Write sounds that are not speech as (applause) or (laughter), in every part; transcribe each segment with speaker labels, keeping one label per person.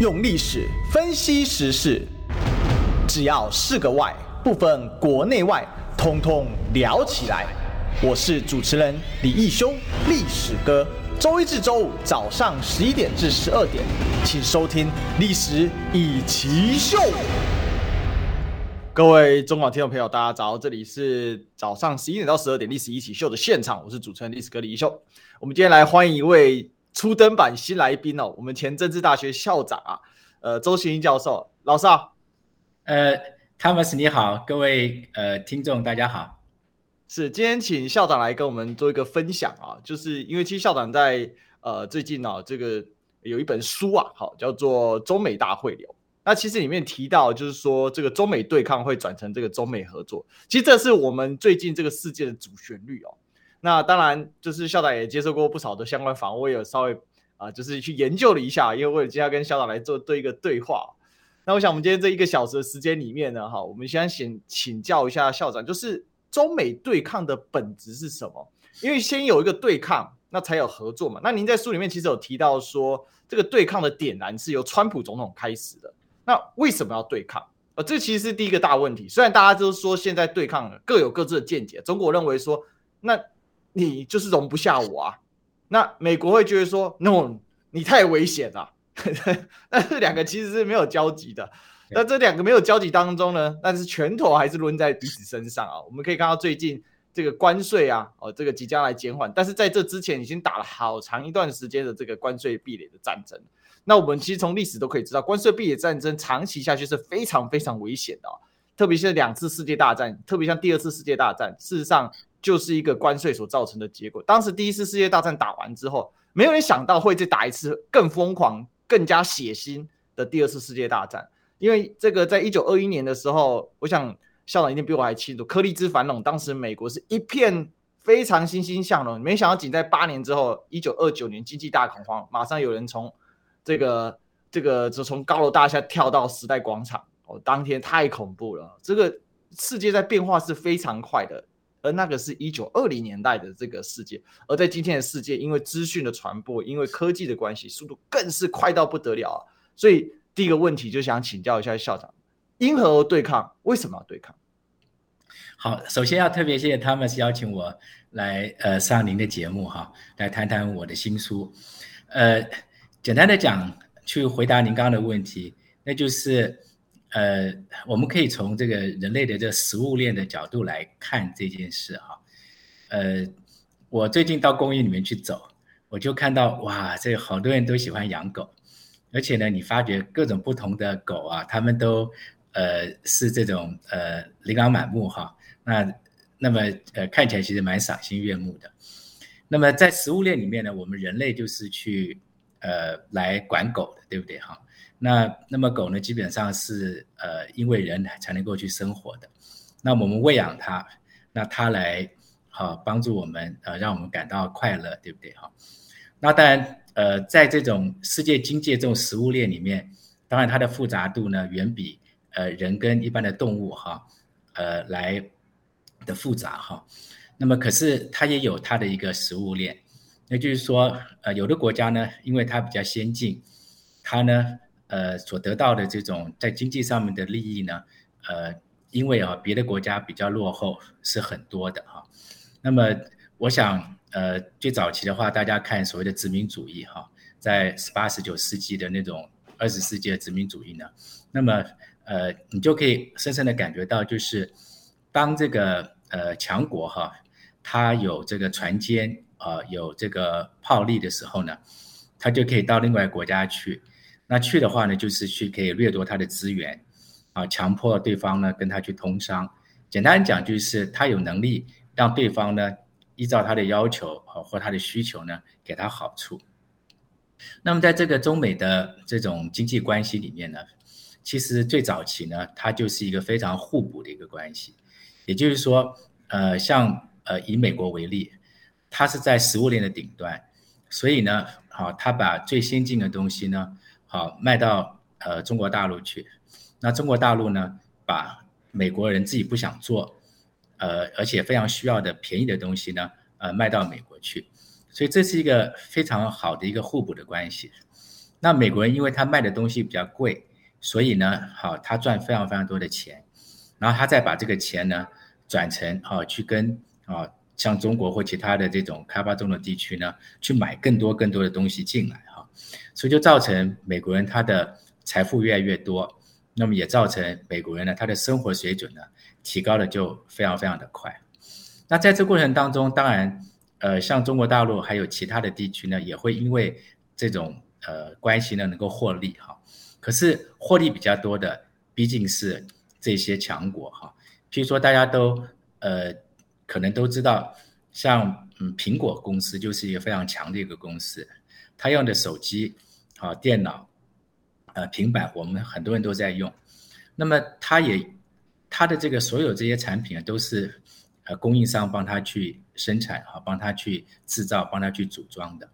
Speaker 1: 用历史分析时事，只要是个“外”，不分国内外，通通聊起来。我是主持人李义修，历史哥。周一至周五早上十一点至十二点，请收听《历史易起秀》。各位中广听众朋友，大家早！这里是早上十一点到十二点《历史一起秀》的现场，我是主持人历史哥李义修。我们今天来欢迎一位初登版新来宾哦，我们前政治大学校长啊，呃，周行英教授，老师好。
Speaker 2: 呃，Thomas 你好，各位呃听众大家好。
Speaker 1: 是今天请校长来跟我们做一个分享啊，就是因为其实校长在呃最近啊，这个有一本书啊，好叫做《中美大汇流》。那其实里面提到，就是说这个中美对抗会转成这个中美合作，其实这是我们最近这个世界的主旋律哦。那当然，就是校长也接受过不少的相关访问，我也有稍微啊，就是去研究了一下，因为我今天要跟校长来做对一个对话。那我想我们今天这一个小时的时间里面呢，哈，我们先先请教一下校长，就是中美对抗的本质是什么？因为先有一个对抗，那才有合作嘛。那您在书里面其实有提到说，这个对抗的点燃是由川普总统开始的。那为什么要对抗？呃，这其实是第一个大问题。虽然大家都说现在对抗各有各自的见解，中国认为说，那你就是容不下我啊。那美国会觉得说，no，你太危险了。(laughs) 但是两个其实是没有交集的。那这两个没有交集当中呢，但是拳头还是抡在彼此身上啊。我们可以看到最近这个关税啊，哦，这个即将来减缓，但是在这之前已经打了好长一段时间的这个关税壁垒的战争。那我们其实从历史都可以知道，关税壁垒战争长期下去是非常非常危险的啊，特别是两次世界大战，特别像第二次世界大战，事实上就是一个关税所造成的结果。当时第一次世界大战打完之后，没有人想到会再打一次更疯狂、更加血腥的第二次世界大战，因为这个在一九二一年的时候，我想校长一定比我还清楚，柯立兹反垄，当时美国是一片非常欣欣向荣，没想到仅在八年之后，一九二九年经济大恐慌，马上有人从这个这个就从高楼大厦跳到时代广场哦，当天太恐怖了。这个世界在变化是非常快的，而那个是一九二零年代的这个世界，而在今天的世界，因为资讯的传播，因为科技的关系，速度更是快到不得了啊。所以第一个问题就想请教一下校长，因何而对抗？为什么要对抗？
Speaker 2: 好，首先要特别谢谢 Thomas 邀请我来呃上您的节目哈，来谈谈我的新书，呃。简单的讲，去回答您刚刚的问题，那就是，呃，我们可以从这个人类的这个食物链的角度来看这件事哈。呃，我最近到公园里面去走，我就看到哇，这好多人都喜欢养狗，而且呢，你发觉各种不同的狗啊，他们都呃是这种呃琳琅满目哈。那那么呃看起来其实蛮赏心悦目的。那么在食物链里面呢，我们人类就是去。呃，来管狗的，对不对哈？那那么狗呢，基本上是呃，因为人才能够去生活的。那我们喂养它，那它来好帮助我们，呃，让我们感到快乐，对不对哈？那当然，呃，在这种世界经济这种食物链里面，当然它的复杂度呢，远比呃人跟一般的动物哈，呃来的复杂哈。那么可是它也有它的一个食物链。那就是说，呃，有的国家呢，因为它比较先进，它呢，呃，所得到的这种在经济上面的利益呢，呃，因为啊，别的国家比较落后是很多的哈。那么，我想，呃，最早期的话，大家看所谓的殖民主义哈，在十八、十九世纪的那种二十世纪的殖民主义呢，那么，呃，你就可以深深的感觉到，就是当这个呃强国哈，它有这个船坚。啊、有这个炮利的时候呢，他就可以到另外国家去。那去的话呢，就是去可以掠夺他的资源，啊，强迫对方呢跟他去通商。简单讲，就是他有能力让对方呢依照他的要求啊或他的需求呢给他好处。那么在这个中美的这种经济关系里面呢，其实最早期呢，它就是一个非常互补的一个关系。也就是说，呃，像呃以美国为例。它是在食物链的顶端，所以呢，好，它把最先进的东西呢，好卖到呃中国大陆去。那中国大陆呢，把美国人自己不想做，呃，而且非常需要的便宜的东西呢，呃，卖到美国去。所以这是一个非常好的一个互补的关系。那美国人因为他卖的东西比较贵，所以呢，好，他赚非常非常多的钱，然后他再把这个钱呢转成啊去跟啊像中国或其他的这种开发中的地区呢去买更多更多的东西进来，所以就造成美国人他的财富越来越多，那么也造成美国人呢他的生活水准呢提高的就非常非常的快。那在这过程当中，当然呃像中国大陆还有其他的地区呢也会因为这种呃，关系呢能够获利哈，可是获利比较多的毕竟是这些强国哈。譬如说，大家都呃可能都知道，像嗯苹果公司就是一个非常强的一个公司，他用的手机啊、电脑、呃平板，我们很多人都在用。那么他也他的这个所有这些产品啊，都是呃供应商帮他去生产哈，帮他去制造，帮他去组装的。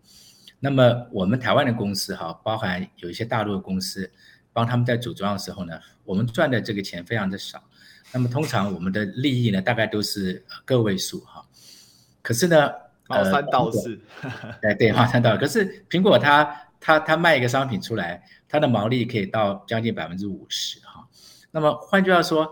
Speaker 2: 那么我们台湾的公司哈，包含有一些大陆的公司，帮他们在组装的时候呢，我们赚的这个钱非常的少。那么通常我们的利益呢，大概都是个位数哈。可是呢，
Speaker 1: 毛三到四，(laughs)
Speaker 2: 哎对，毛三道四。可是苹果它它它卖一个商品出来，它的毛利可以到将近百分之五十哈。那么换句话说，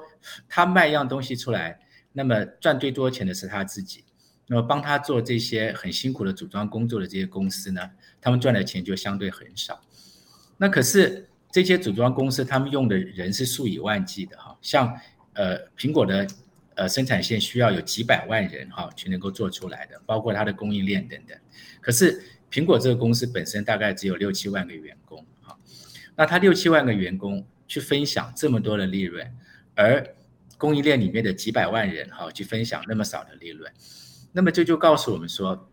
Speaker 2: 它卖一样东西出来，那么赚最多钱的是他自己。那么帮他做这些很辛苦的组装工作的这些公司呢，他们赚的钱就相对很少。那可是这些组装公司，他们用的人是数以万计的哈，像呃苹果的呃生产线需要有几百万人哈去能够做出来的，包括它的供应链等等。可是苹果这个公司本身大概只有六七万个员工哈，那他六七万个员工去分享这么多的利润，而供应链里面的几百万人哈去分享那么少的利润。那么这就告诉我们说，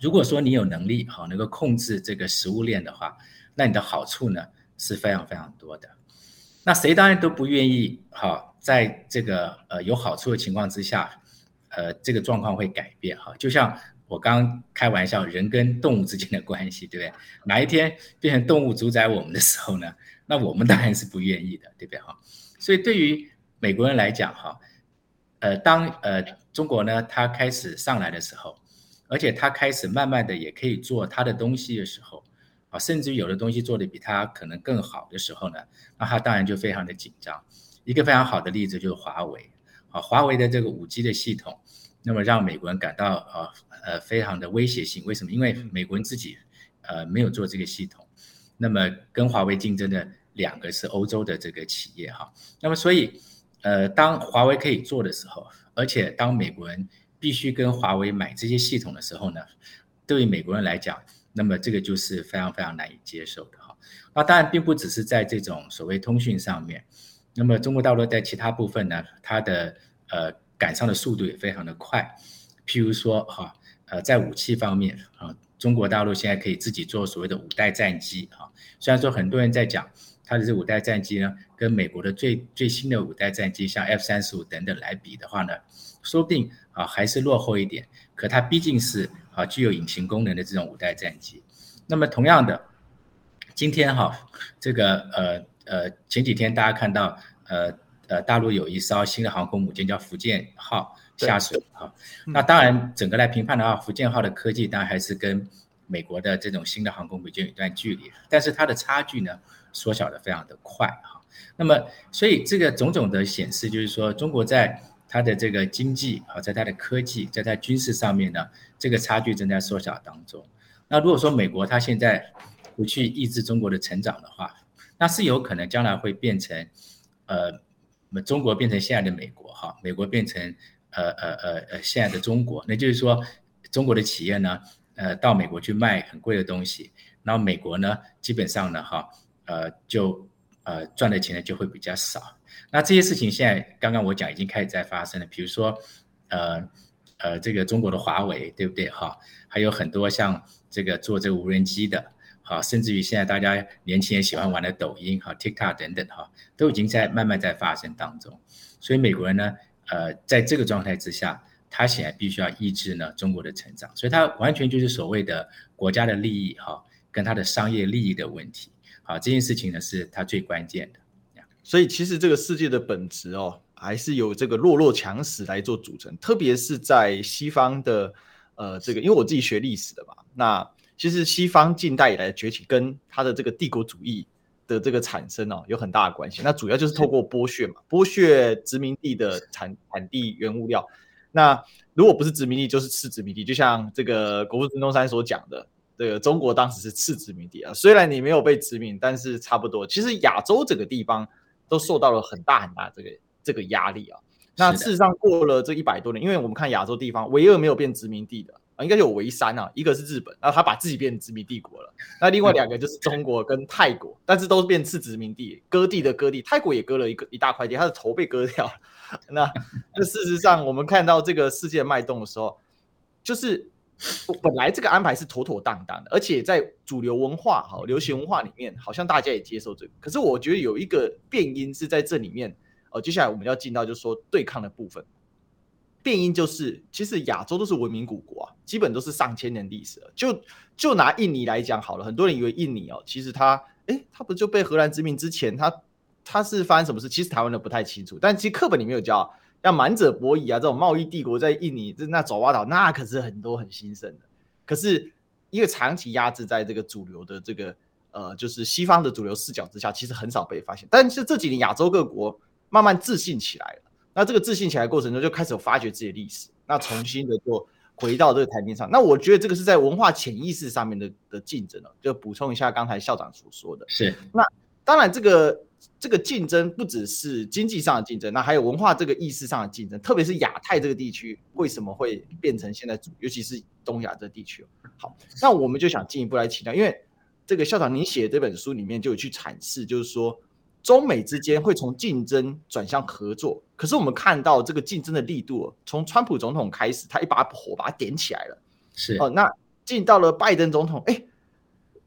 Speaker 2: 如果说你有能力好能够控制这个食物链的话，那你的好处呢是非常非常多的。那谁当然都不愿意哈在这个呃有好处的情况之下，呃这个状况会改变哈。就像我刚开玩笑，人跟动物之间的关系，对不对？哪一天变成动物主宰我们的时候呢？(laughs) 那我们当然是不愿意的，对不对哈？所以对于美国人来讲哈。呃，当呃中国呢，它开始上来的时候，而且它开始慢慢的也可以做它的东西的时候，啊，甚至于有的东西做的比它可能更好的时候呢，那它当然就非常的紧张。一个非常好的例子就是华为，啊，华为的这个五 G 的系统，那么让美国人感到啊呃非常的威胁性。为什么？因为美国人自己呃没有做这个系统，那么跟华为竞争的两个是欧洲的这个企业哈，那么所以。呃，当华为可以做的时候，而且当美国人必须跟华为买这些系统的时候呢，对于美国人来讲，那么这个就是非常非常难以接受的哈。那当然并不只是在这种所谓通讯上面，那么中国大陆在其他部分呢，它的呃赶上的速度也非常的快。譬如说哈，呃，在武器方面啊，中国大陆现在可以自己做所谓的五代战机哈，虽然说很多人在讲。它的这五代战机呢，跟美国的最最新的五代战机，像 F 三十五等等来比的话呢，说不定啊还是落后一点。可它毕竟是啊具有隐形功能的这种五代战机。那么同样的，今天哈这个呃呃前几天大家看到呃呃大陆有一艘新的航空母舰叫福建号下水哈。那当然整个来评判的话，福建号的科技当然还是跟美国的这种新的航空母舰有一段距离，但是它的差距呢，缩小的非常的快哈，那么所以这个种种的显示就是说，中国在它的这个经济啊，在它的科技，在它军事上面呢，这个差距正在缩小当中。那如果说美国它现在不去抑制中国的成长的话，那是有可能将来会变成呃，我们中国变成现在的美国哈，美国变成呃呃呃呃现在的中国，那就是说中国的企业呢，呃到美国去卖很贵的东西，然后美国呢基本上呢哈。呃，就呃赚的钱呢就会比较少。那这些事情现在刚刚我讲已经开始在发生了，比如说呃呃这个中国的华为对不对哈？还有很多像这个做这个无人机的，啊，甚至于现在大家年轻人喜欢玩的抖音哈、TikTok 等等哈，都已经在慢慢在发生当中。所以美国人呢，呃，在这个状态之下，他显然必须要抑制呢中国的成长，所以他完全就是所谓的国家的利益哈，跟他的商业利益的问题。啊，这件事情呢是它最关键的，
Speaker 1: 所以其实这个世界的本质哦，还是由这个弱肉强食来做组成，特别是在西方的呃这个，因为我自己学历史的嘛，那其实西方近代以来的崛起跟它的这个帝国主义的这个产生哦有很大的关系。那主要就是透过剥削嘛，剥削殖民地的产产地原物料。那如果不是殖民地，就是次殖民地。就像这个国父孙中山所讲的，这个中国当时是次殖民地啊。虽然你没有被殖民，但是差不多。其实亚洲这个地方都受到了很大很大这个这个压力啊。那事实上过了这一百多年，因为我们看亚洲地方，唯二没有变殖民地的。应该有唯三啊，一个是日本，然后他把自己变成殖民帝国了。那另外两个就是中国跟泰国，但是都是变次殖民地，割地的割地，泰国也割了一个一大块地，他的头被割掉了。那 (laughs) 那事实上，我们看到这个世界脉动的时候，就是本来这个安排是妥妥当当的，而且在主流文化哈、流行文化里面，好像大家也接受这个。可是我觉得有一个变因是在这里面，呃，接下来我们要进到就是说对抗的部分。变因就是，其实亚洲都是文明古国啊，基本都是上千年历史了。就就拿印尼来讲好了，很多人以为印尼哦，其实它，诶，它不就被荷兰殖民之前，它它是发生什么事？其实台湾人不太清楚，但其实课本里面有教，像满者伯夷啊这种贸易帝国在印尼，那爪哇岛那可是很多很兴盛的。可是因为长期压制在这个主流的这个呃，就是西方的主流视角之下，其实很少被发现。但是这几年亚洲各国慢慢自信起来了。那这个自信起来的过程中，就开始有发掘自己的历史，那重新的就回到这个台面上。那我觉得这个是在文化潜意识上面的的竞争了。就补充一下刚才校长所说的，
Speaker 2: 是。
Speaker 1: 那当然，这个这个竞争不只是经济上的竞争，那还有文化这个意识上的竞争。特别是亚太这个地区，为什么会变成现在主，尤其是东亚这地区？好，那我们就想进一步来请教，因为这个校长您写的这本书里面就有去阐释，就是说。中美之间会从竞争转向合作，可是我们看到这个竞争的力度，从川普总统开始，他一把火把它点起来了，
Speaker 2: 是
Speaker 1: 哦。那进到了拜登总统，哎，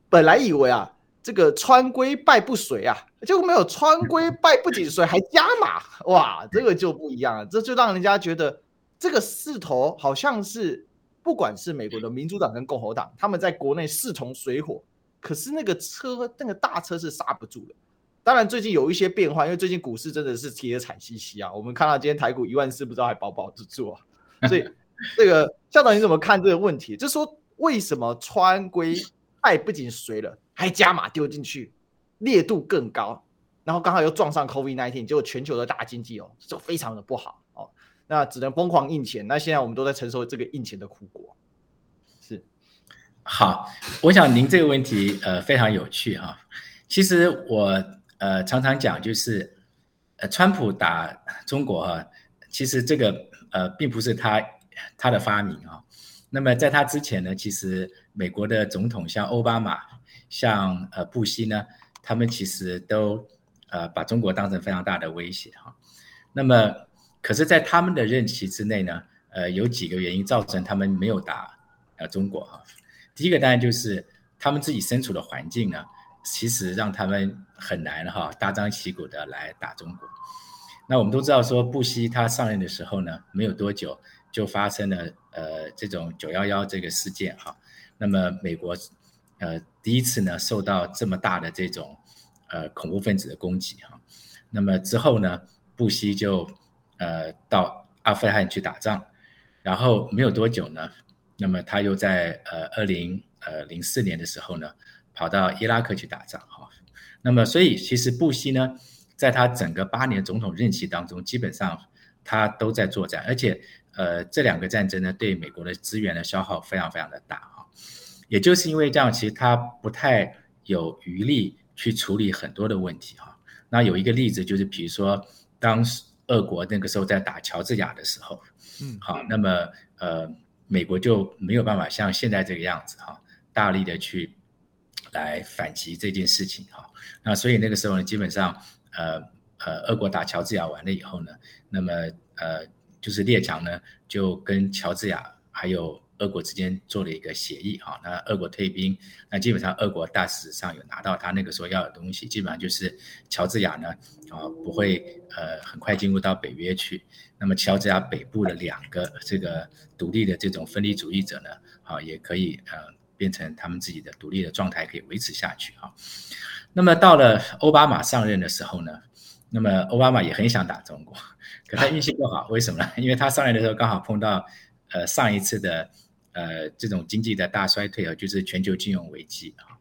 Speaker 1: 本来以为啊，这个川规败不遂啊，结果没有川规败不仅遂，还加码，哇，这个就不一样了，这就让人家觉得这个势头好像是，不管是美国的民主党跟共和党，他们在国内势同水火，可是那个车，那个大车是刹不住的。当然，最近有一些变化，因为最近股市真的是跌得惨兮兮啊。我们看到今天台股一万四，不知道还保不保得住啊？所以，这个校长你怎么看这个问题？就是说，为什么川规败不仅随了，还加码丢进去，烈度更高，然后刚好又撞上 COVID-19，结果全球的大经济哦，就非常的不好哦，那只能疯狂印钱。那现在我们都在承受这个印钱的苦果。是，
Speaker 2: 好，我想您这个问题呃非常有趣哈。其实我。呃，常常讲就是，呃，川普打中国啊，其实这个呃，并不是他他的发明啊。那么在他之前呢，其实美国的总统像奥巴马、像呃布希呢，他们其实都呃把中国当成非常大的威胁哈。那么，可是，在他们的任期之内呢，呃，有几个原因造成他们没有打呃中国哈。第一个当然就是他们自己身处的环境呢。其实让他们很难哈，大张旗鼓的来打中国。那我们都知道说，布希他上任的时候呢，没有多久就发生了呃这种九幺幺这个事件哈。那么美国呃第一次呢受到这么大的这种呃恐怖分子的攻击哈。那么之后呢，布希就呃到阿富汗去打仗，然后没有多久呢，那么他又在呃二零呃零四年的时候呢。跑到伊拉克去打仗，哈，那么所以其实布希呢，在他整个八年总统任期当中，基本上他都在作战，而且呃这两个战争呢，对美国的资源的消耗非常非常的大，哈，也就是因为这样，其实他不太有余力去处理很多的问题，哈。那有一个例子就是，比如说当时俄国那个时候在打乔治亚的时候，嗯，好，那么呃美国就没有办法像现在这个样子，哈，大力的去。来反击这件事情哈，那所以那个时候呢，基本上，呃呃，俄国打乔治亚完了以后呢，那么呃，就是列强呢就跟乔治亚还有俄国之间做了一个协议哈，那俄国退兵，那基本上俄国大使上有拿到他那个时候要的东西，基本上就是乔治亚呢啊不会呃很快进入到北约去，那么乔治亚北部的两个这个独立的这种分离主义者呢啊也可以呃。变成他们自己的独立的状态可以维持下去哈，那么到了奥巴马上任的时候呢，那么奥巴马也很想打中国，(laughs) 可他运气不好，(laughs) 为什么呢？因为他上任的时候刚好碰到呃上一次的呃这种经济的大衰退啊，就是全球金融危机啊。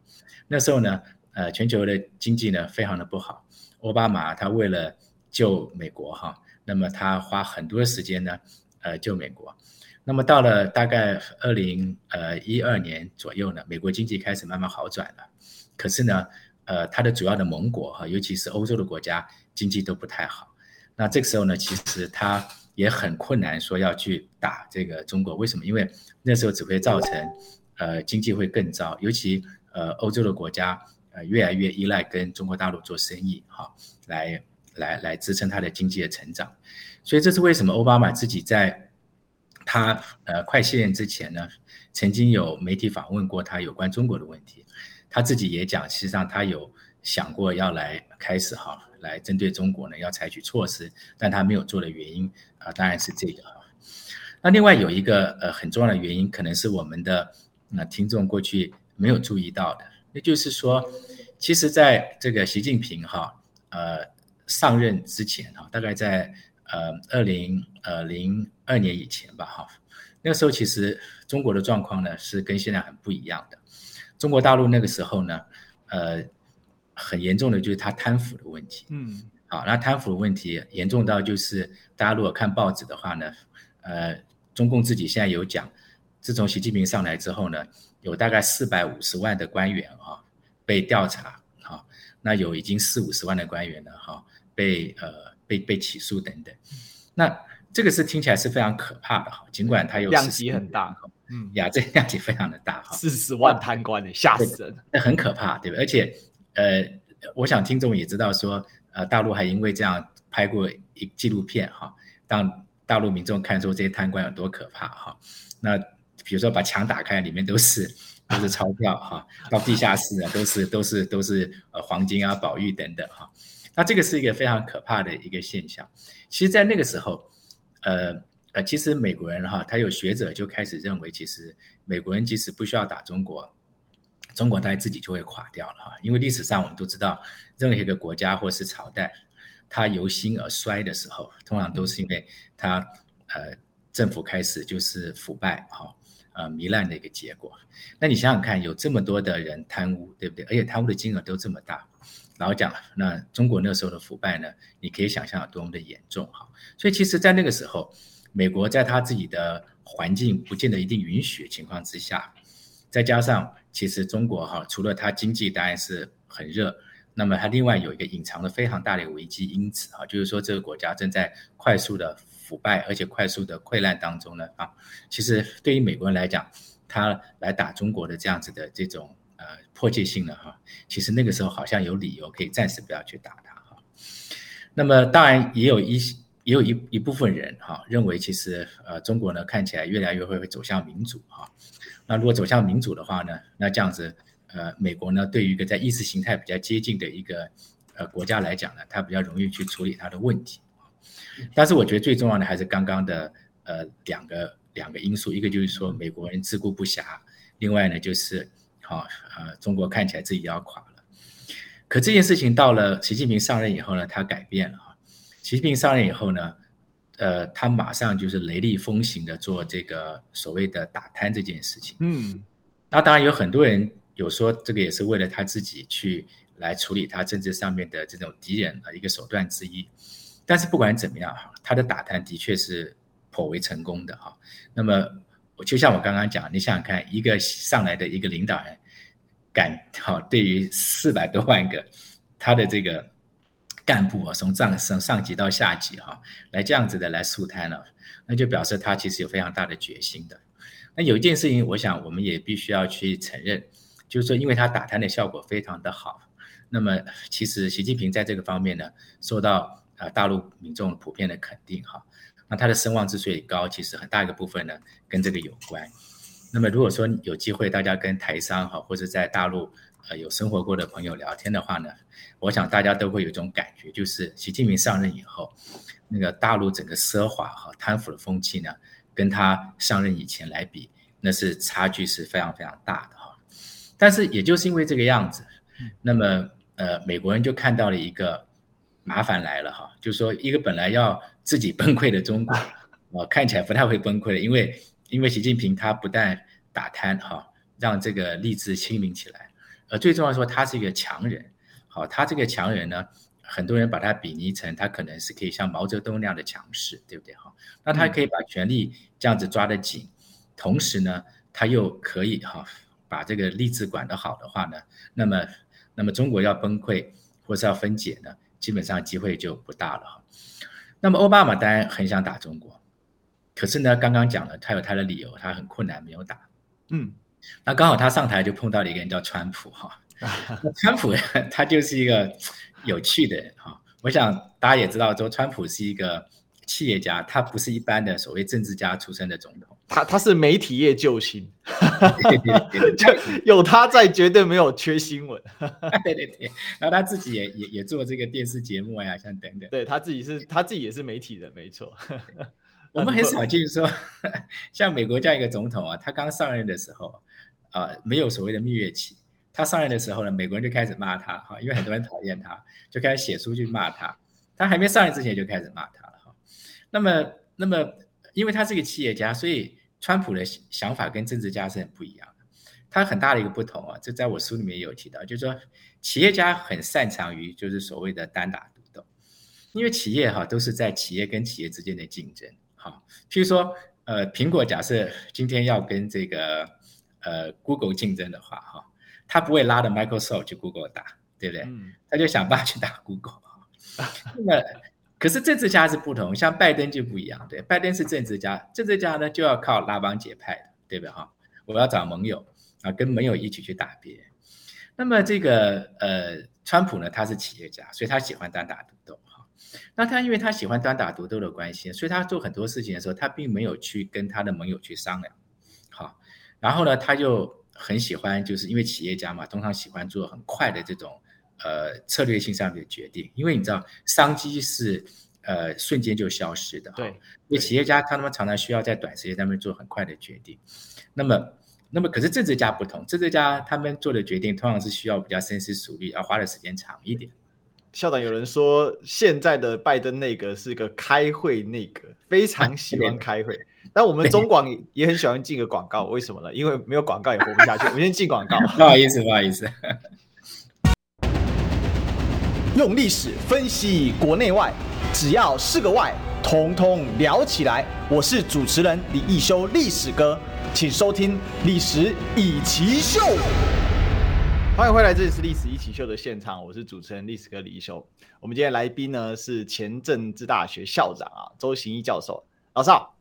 Speaker 2: 那时候呢，呃，全球的经济呢非常的不好。奥巴马他为了救美国哈，那么他花很多时间呢，呃，救美国。那么到了大概二零呃一二年左右呢，美国经济开始慢慢好转了。可是呢，呃，它的主要的盟国哈，尤其是欧洲的国家经济都不太好。那这个时候呢，其实它也很困难说要去打这个中国。为什么？因为那时候只会造成呃经济会更糟，尤其呃欧洲的国家。呃，越来越依赖跟中国大陆做生意，哈，来来来支撑它的经济的成长，所以这是为什么奥巴马自己在他呃快卸任之前呢，曾经有媒体访问过他有关中国的问题，他自己也讲，实际上他有想过要来开始哈，来针对中国呢要采取措施，但他没有做的原因啊，当然是这个哈。那另外有一个呃很重要的原因，可能是我们的那听众过去没有注意到的。也就是说，其实在这个习近平哈呃上任之前哈，大概在呃二零呃零二年以前吧哈，那个时候其实中国的状况呢是跟现在很不一样的。中国大陆那个时候呢，呃很严重的就是他贪腐的问题，嗯，好，那贪腐的问题严重到就是大家如果看报纸的话呢，呃，中共自己现在有讲，自从习近平上来之后呢。有大概四百五十万的官员啊被调查哈，那有已经四五十万的官员呢哈被呃被被起诉等等，那这个是听起来是非常可怕的哈，尽管它有
Speaker 1: 量级很大，
Speaker 2: 嗯。呀，(laughs) 这量级非常的大哈，
Speaker 1: 四十万贪官的吓死人，
Speaker 2: 那很可怕对不对？而且呃，我想听众也知道说呃，大陆还因为这样拍过一纪录片哈，让大陆民众看出这些贪官有多可怕哈，那。比如说把墙打开，里面都是 (laughs) 都是钞票哈，到地下室啊都是都是都是呃黄金啊宝玉等等哈，那这个是一个非常可怕的一个现象。其实，在那个时候，呃呃，其实美国人哈，他有学者就开始认为，其实美国人即使不需要打中国，中国他自己就会垮掉了哈。因为历史上我们都知道，任何一个国家或是朝代，它由兴而衰的时候，通常都是因为它呃政府开始就是腐败哈。呃，糜烂的一个结果。那你想想看，有这么多的人贪污，对不对？而且贪污的金额都这么大。老实讲，那中国那时候的腐败呢，你可以想象有多么的严重哈。所以，其实，在那个时候，美国在他自己的环境不见得一定允许的情况之下，再加上其实中国哈，除了它经济当然是很热，那么它另外有一个隐藏的非常大的危机因子哈，就是说这个国家正在快速的。腐败而且快速的溃烂当中呢，啊，其实对于美国人来讲，他来打中国的这样子的这种呃迫切性了，哈，其实那个时候好像有理由可以暂时不要去打他哈。那么当然也有一也有一一部分人哈认为，其实呃中国呢看起来越来越会会走向民主哈。那如果走向民主的话呢，那这样子呃美国呢对于一个在意识形态比较接近的一个呃国家来讲呢，它比较容易去处理它的问题。但是我觉得最重要的还是刚刚的呃两个两个因素，一个就是说美国人自顾不暇，另外呢就是好呃中国看起来自己要垮了。可这件事情到了习近平上任以后呢，他改变了哈。习近平上任以后呢，呃他马上就是雷厉风行的做这个所谓的打贪这件事情。嗯，那当然有很多人有说这个也是为了他自己去来处理他政治上面的这种敌人的一个手段之一。但是不管怎么样哈，他的打贪的确是颇为成功的哈。那么我就像我刚刚讲，你想想看，一个上来的一个领导人，敢哈对于四百多万个他的这个干部啊，从上上上级到下级哈，来这样子的来肃贪了，那就表示他其实有非常大的决心的。那有一件事情，我想我们也必须要去承认，就是说，因为他打贪的效果非常的好，那么其实习近平在这个方面呢，受到啊，大陆民众普遍的肯定哈，那他的声望之所以高，其实很大一个部分呢跟这个有关。那么如果说有机会大家跟台商哈，或者在大陆呃有生活过的朋友聊天的话呢，我想大家都会有一种感觉，就是习近平上任以后，那个大陆整个奢华和贪腐的风气呢，跟他上任以前来比，那是差距是非常非常大的哈。但是也就是因为这个样子，那么呃美国人就看到了一个。麻烦来了哈，就是说一个本来要自己崩溃的中国，(laughs) 啊，看起来不太会崩溃的，因为因为习近平他不但打贪哈，让这个吏治清明起来，呃，最重要说他是一个强人，好，他这个强人呢，很多人把他比拟成他可能是可以像毛泽东那样的强势，对不对哈？那他可以把权力这样子抓得紧，同时呢，他又可以哈把这个吏治管得好的话呢，那么那么中国要崩溃或是要分解呢，基本上机会就不大了哈。那么奥巴马当然很想打中国，可是呢，刚刚讲了，他有他的理由，他很困难没有打。
Speaker 1: 嗯，
Speaker 2: 那刚好他上台就碰到了一个人叫川普哈。(laughs) 川普 (laughs) 他就是一个有趣的人哈。我想大家也知道，说川普是一个企业家，他不是一般的所谓政治家出身的总统。
Speaker 1: 他他是媒体业救星，(laughs) 就有他在，绝对没有缺新闻。(laughs)
Speaker 2: 对对对，然后他自己也也也做这个电视节目呀，像等等。
Speaker 1: 对他自己是，他自己也是媒体人，没错。
Speaker 2: 我们 (laughs) 很少见说，像美国这样一个总统啊，他刚上任的时候，啊、呃，没有所谓的蜜月期。他上任的时候呢，美国人就开始骂他哈，因为很多人讨厌他，就开始写书去骂他。他还没上任之前就开始骂他了哈。那么，那么。因为他是个企业家，所以川普的想法跟政治家是很不一样的。他很大的一个不同啊，这在我书里面也有提到，就是说企业家很擅长于就是所谓的单打独斗，因为企业哈都是在企业跟企业之间的竞争。哈，譬如说呃，苹果假设今天要跟这个呃 Google 竞争的话哈，他不会拉着 Microsoft 去 Google 打，对不对？嗯，他就想办法去打 Google。(laughs) 可是政治家是不同，像拜登就不一样，对，拜登是政治家，政治家呢就要靠拉帮结派，对不对哈？我要找盟友啊，跟盟友一起去打别人。那么这个呃，川普呢，他是企业家，所以他喜欢单打独斗哈。那他因为他喜欢单打独斗的关系，所以他做很多事情的时候，他并没有去跟他的盟友去商量，好，然后呢，他就很喜欢，就是因为企业家嘛，通常喜欢做很快的这种。呃，策略性上面的决定，因为你知道，商机是呃瞬间就消失的。
Speaker 1: 对，
Speaker 2: 因为企业家他们常常需要在短时间上面做很快的决定。那么，那么可是政治家不同，政治家他们做的决定通常是需要比较深思熟虑，要花的时间长一点。
Speaker 1: 校长，有人说现在的拜登内阁是个开会内阁，非常 (laughs) 喜欢开会。但我们中广也很喜欢进个广告，为什么呢？因为没有广告也活不下去。我们先进广告。(laughs)
Speaker 2: 不好意思，不好意思。
Speaker 1: 用历史分析国内外，只要是个“外”，统统聊起来。我是主持人李易修，历史哥，请收听《历史易起秀》。欢迎回来，这里是《历史一起秀》的现场，我是主持人历史哥李易修。我们今天来宾呢是前政治大学校长啊周行一教授，老师好。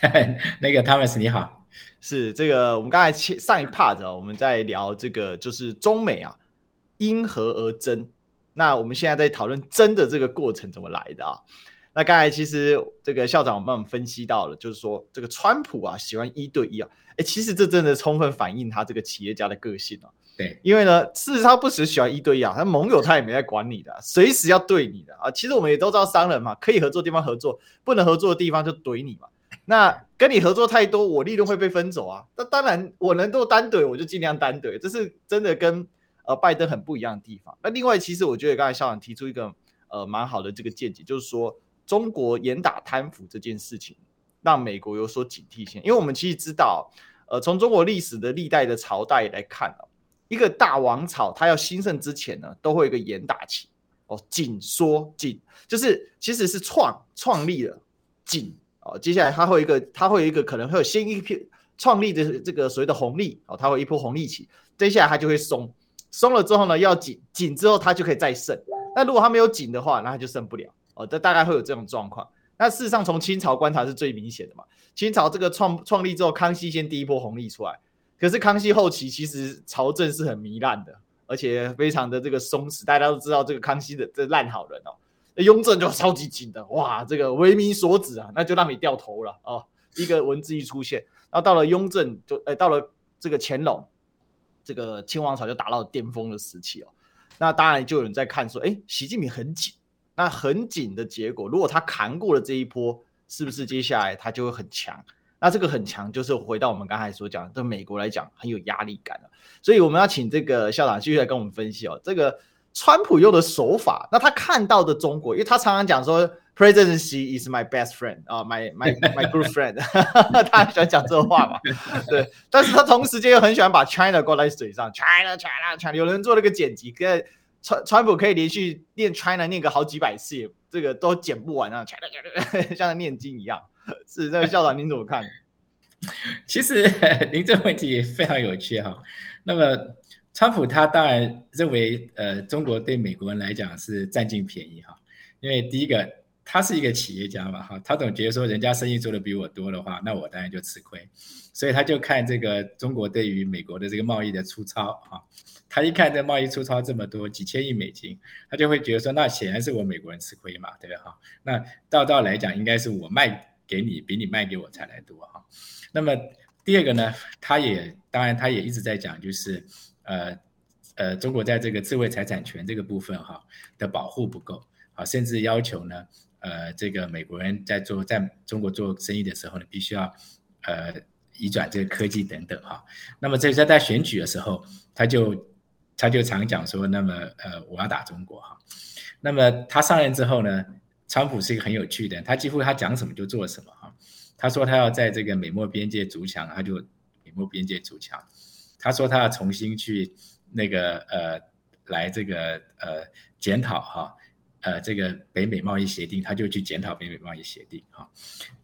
Speaker 1: (laughs)
Speaker 2: 那个 Thomas 你好，
Speaker 1: 是这个我们刚才上一 part 啊，我们在聊这个就是中美啊因何而争。那我们现在在讨论真的这个过程怎么来的啊？那刚才其实这个校长我帮我们分析到了，就是说这个川普啊喜欢一对一啊，哎，其实这真的充分反映他这个企业家的个性啊。
Speaker 2: 对，
Speaker 1: 因为呢，事实上他不只喜欢一对一啊，他盟友他也没在管你的，随时要对你的啊。其实我们也都知道商人嘛，可以合作的地方合作，不能合作的地方就怼你嘛。那跟你合作太多，我利润会被分走啊。那当然，我能够单怼，我就尽量单怼，这是真的跟。呃，拜登很不一样的地方。那另外，其实我觉得刚才校长提出一个呃蛮好的这个见解，就是说中国严打贪腐这件事情，让美国有所警惕性。因为我们其实知道，呃，从中国历史的历代的朝代来看啊，一个大王朝它要兴盛之前呢，都会有一个严打期。哦，紧缩紧，就是其实是创创立了紧哦，接下来它会一个，它会有一个可能会有先一批创立的这个所谓的红利哦，它会一波红利期，接下来它就会松。松了之后呢，要紧紧之后，它就可以再盛。那如果它没有紧的话，那它就盛不了哦。这大概会有这种状况。那事实上，从清朝观察是最明显的嘛。清朝这个创创立之后，康熙先第一波红利出来，可是康熙后期其实朝政是很糜烂的，而且非常的这个松弛。大家都知道这个康熙的这烂好人哦，雍正就超级紧的，哇，这个为民所指啊，那就让你掉头了哦。一个文字一出现，然后到了雍正就哎，到了这个乾隆。这个清王朝就达到巅峰的时期哦，那当然就有人在看说，哎，习近平很紧，那很紧的结果，如果他扛过了这一波，是不是接下来他就会很强？那这个很强，就是回到我们刚才所讲的，对美国来讲很有压力感了。所以我们要请这个校长继续来跟我们分析哦，这个川普用的手法，那他看到的中国，因为他常常讲说 presidency is my best friend 啊，my my my good friend，(laughs) 他很喜欢讲这话嘛，对，但是他同时间又很喜欢把 China 挂在嘴上，China China China，有人做了个剪辑，跟川川普可以连续念 China 念个好几百次，这个都剪不完啊，China China，(laughs) 像念经一样，是这个校长您怎么看？(laughs)
Speaker 2: 其实您这个问题非常有趣哈，那么川普他当然认为呃中国对美国人来讲是占尽便宜哈，因为第一个。他是一个企业家嘛，哈，他总觉得说人家生意做得比我多的话，那我当然就吃亏，所以他就看这个中国对于美国的这个贸易的粗糙，哈，他一看这贸易粗糙这么多几千亿美金，他就会觉得说，那显然是我美国人吃亏嘛，对吧？哈，那道道来讲，应该是我卖给你比你卖给我才来多，哈。那么第二个呢，他也当然他也一直在讲，就是呃呃，中国在这个智慧财产权这个部分哈的保护不够，啊，甚至要求呢。呃，这个美国人在做在中国做生意的时候呢，必须要呃移转这个科技等等哈。那么这在在选举的时候，他就他就常讲说，那么呃我要打中国哈。那么他上任之后呢，川普是一个很有趣的，他几乎他讲什么就做什么哈。他说他要在这个美墨边界筑墙，他就美墨边界筑墙。他说他要重新去那个呃来这个呃检讨哈。呃，这个北美贸易协定，他就去检讨北美贸易协定哈，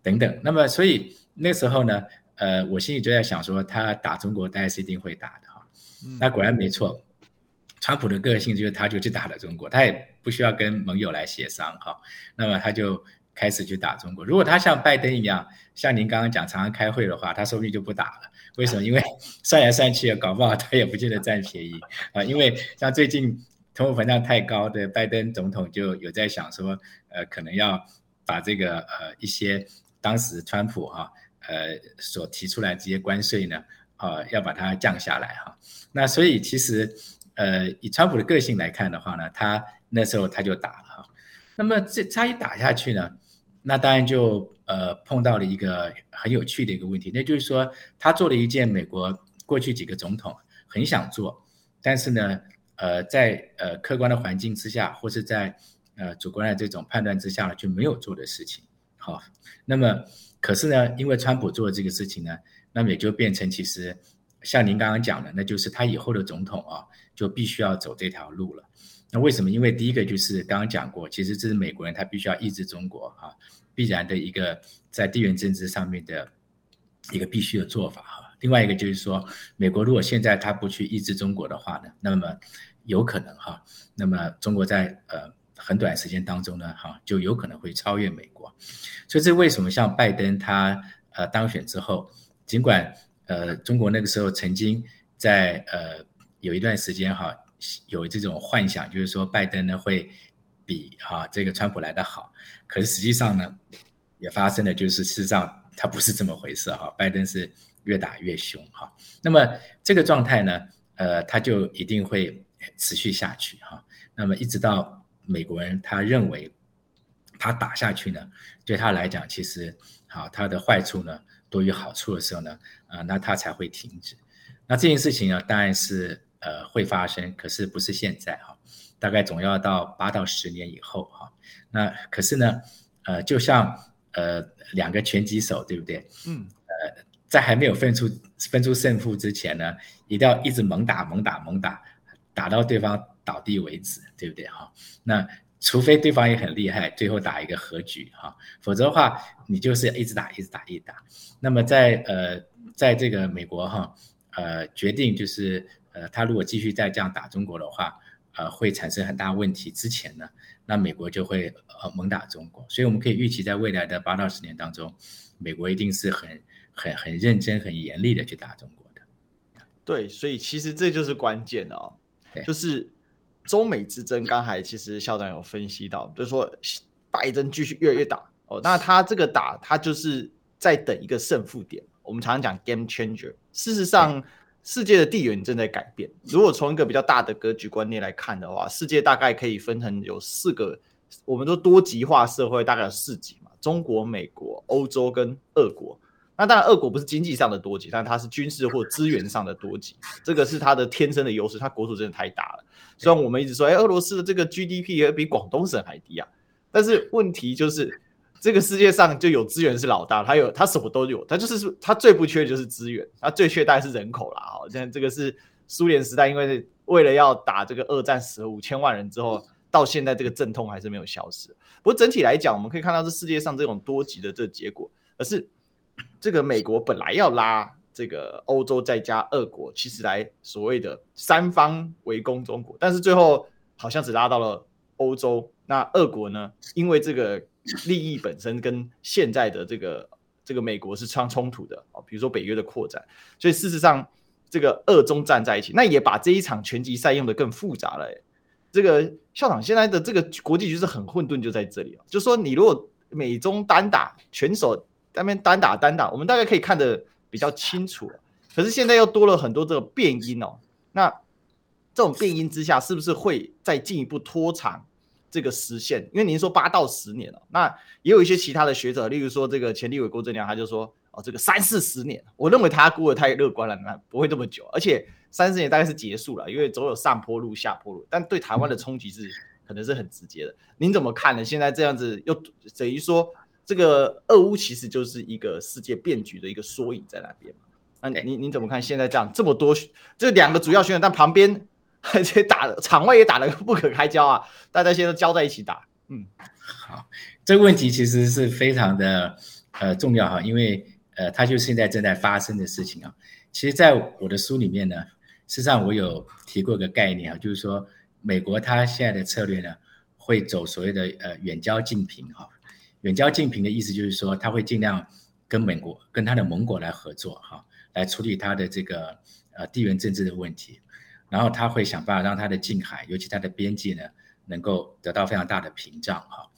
Speaker 2: 等等。那么，所以那时候呢，呃，我心里就在想说，他打中国，大概是一定会打的哈。那果然没错，川普的个性就是他就去打了中国，他也不需要跟盟友来协商哈。那么他就开始去打中国。如果他像拜登一样，像您刚刚讲，常常开会的话，他说不定就不打了。为什么？因为 (laughs) 算来算去，搞不好他也不见得占便宜啊。因为像最近。通货膨胀太高的拜登总统就有在想说，呃，可能要把这个呃一些当时川普哈呃所提出来这些关税呢，啊、呃，要把它降下来哈。那所以其实呃以川普的个性来看的话呢，他那时候他就打了哈。那么这他一打下去呢，那当然就呃碰到了一个很有趣的一个问题，那就是说他做了一件美国过去几个总统很想做，但是呢。呃，在呃客观的环境之下，或是在呃主观的这种判断之下呢，就没有做的事情。好，那么可是呢，因为川普做的这个事情呢，那么也就变成其实像您刚刚讲的，那就是他以后的总统啊，就必须要走这条路了。那为什么？因为第一个就是刚刚讲过，其实这是美国人他必须要抑制中国啊，必然的一个在地缘政治上面的一个必须的做法哈。另外一个就是说，美国如果现在他不去抑制中国的话呢，那么有可能哈，那么中国在呃很短时间当中呢哈，就有可能会超越美国，所以这为什么像拜登他呃当选之后，尽管呃中国那个时候曾经在呃有一段时间哈有这种幻想，就是说拜登呢会比哈这个川普来得好，可是实际上呢也发生了，就是事实上他不是这么回事哈，拜登是越打越凶哈，那么这个状态呢呃他就一定会。持续下去哈，那么一直到美国人他认为他打下去呢，对他来讲其实好，他的坏处呢多于好处的时候呢，啊，那他才会停止。那这件事情呢，当然是呃会发生，可是不是现在哈，大概总要到八到十年以后哈。那可是呢，呃，就像呃两个拳击手对不对？嗯，在还没有分出分出胜负之前呢，一定要一直猛打猛打猛打。打到对方倒地为止，对不对哈？那除非对方也很厉害，最后打一个和局哈，否则的话，你就是一直打，一直打，一直打。那么在呃，在这个美国哈，呃，决定就是呃，他如果继续再这样打中国的话，呃，会产生很大问题。之前呢，那美国就会呃猛打中国，所以我们可以预期，在未来的八到十年当中，美国一定是很很很认真、很严厉的去打中国的。
Speaker 1: 对，所以其实这就是关键哦。就是中美之争，刚才其实校长有分析到，就是说拜登继续越来越打哦，那他这个打，他就是在等一个胜负点。我们常常讲 game changer。事实上，世界的地缘正在改变。如果从一个比较大的格局观念来看的话，世界大概可以分成有四个，我们说多极化社会大概有四级嘛，中国、美国、欧洲跟俄国。那当然，俄国不是经济上的多极，但它是军事或资源上的多极，这个是它的天生的优势。它国土真的太大了，虽然我们一直说，哎，俄罗斯的这个 GDP 也比广东省还低啊，但是问题就是，这个世界上就有资源是老大，它有它什么都有，它就是它最不缺的就是资源，它最缺大概是人口啦。好，现在这个是苏联时代，因为为了要打这个二战死五千万人之后，到现在这个阵痛还是没有消失。不过整体来讲，我们可以看到这世界上这种多极的这个结果，而是这个美国本来要拉这个欧洲再加俄国，其实来所谓的三方围攻中国，但是最后好像只拉到了欧洲。那俄国呢？因为这个利益本身跟现在的这个这个美国是相冲突的啊，比如说北约的扩展，所以事实上这个俄中站在一起，那也把这一场拳击赛用得更复杂了、欸。这个校长现在的这个国际局势很混沌，就在这里啊，就说你如果美中单打，拳手那边单打单打，我们大概可以看得比较清楚。可是现在又多了很多这个变音哦，那这种变音之下，是不是会再进一步拖长？这个时限，因为您说八到十年了，那也有一些其他的学者，例如说这个前立委郭正亮，他就说哦，这个三四十年，我认为他估的太乐观了，那不会这么久，而且三十年大概是结束了，因为总有上坡路、下坡路，但对台湾的冲击是可能是很直接的。您怎么看呢？现在这样子又等于说，这个俄乌其实就是一个世界变局的一个缩影在那边嘛？那你你怎么看？现在这样这么多这两个主要选手，但旁边。而且打场外也打得 (laughs) 不可开交啊！大家现在都交在一起打。嗯，
Speaker 2: 好，这个问题其实是非常的呃重要哈，因为呃，它就是现在正在发生的事情啊。其实，在我的书里面呢，实际上我有提过一个概念啊，就是说美国它现在的策略呢，会走所谓的呃远交近平哈。远交近平的意思就是说，他会尽量跟美国跟他的盟国来合作哈，来处理他的这个呃地缘政治的问题。然后他会想办法让他的近海，尤其他的边界呢，能够得到非常大的屏障哈。